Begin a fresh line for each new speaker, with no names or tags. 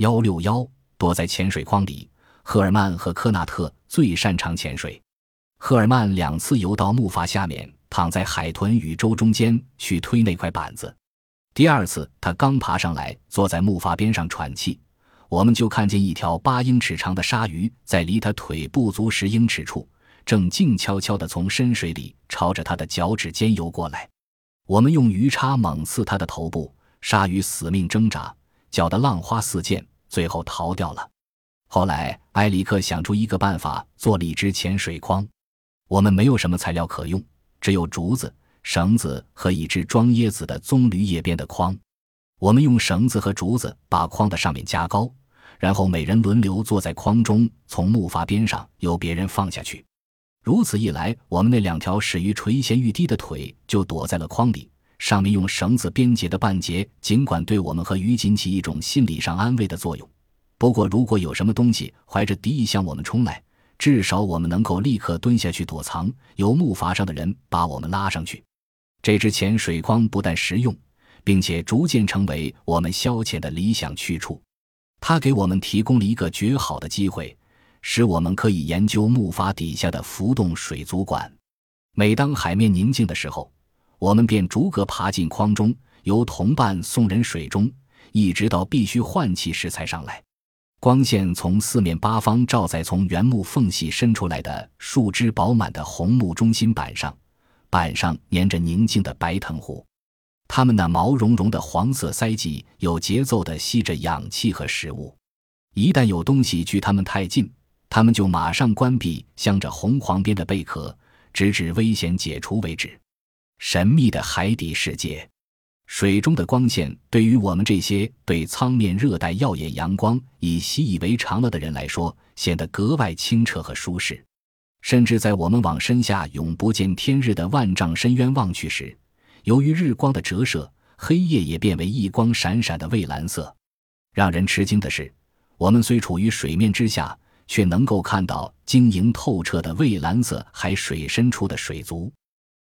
幺六幺躲在潜水框里。赫尔曼和科纳特最擅长潜水。赫尔曼两次游到木筏下面，躺在海豚与舟中间去推那块板子。第二次，他刚爬上来，坐在木筏边上喘气，我们就看见一条八英尺长的鲨鱼在离他腿不足十英尺处，正静悄悄地从深水里朝着他的脚趾间游过来。我们用鱼叉猛刺他的头部，鲨鱼死命挣扎，搅得浪花四溅，最后逃掉了。后来，埃里克想出一个办法，做了一只潜水筐。我们没有什么材料可用，只有竹子、绳子和一只装椰子的棕榈叶编的筐。我们用绳子和竹子把筐的上面加高，然后每人轮流坐在筐中，从木筏边上由别人放下去。如此一来，我们那两条始于垂涎欲滴的腿就躲在了筐里。上面用绳子编结的半截，尽管对我们和鱼仅起一种心理上安慰的作用，不过如果有什么东西怀着敌意向我们冲来，至少我们能够立刻蹲下去躲藏，由木筏上的人把我们拉上去。这只潜水筐不但实用，并且逐渐成为我们消遣的理想去处。它给我们提供了一个绝好的机会，使我们可以研究木筏底下的浮动水族馆。每当海面宁静的时候，我们便逐个爬进筐中，由同伴送人水中，一直到必须换气时才上来。光线从四面八方照在从原木缝隙伸出来的树枝饱满的红木中心板上，板上粘着宁静的白藤壶，它们那毛茸茸的黄色鳃迹有节奏地吸着氧气和食物。一旦有东西距它们太近，它们就马上关闭镶着红黄边的贝壳，直至危险解除为止。神秘的海底世界。水中的光线对于我们这些对苍面热带耀眼阳光已习以为常了的人来说，显得格外清澈和舒适。甚至在我们往身下永不见天日的万丈深渊望去时，由于日光的折射，黑夜也变为一光闪闪的蔚蓝色。让人吃惊的是，我们虽处于水面之下，却能够看到晶莹透彻的蔚蓝色海水深处的水族。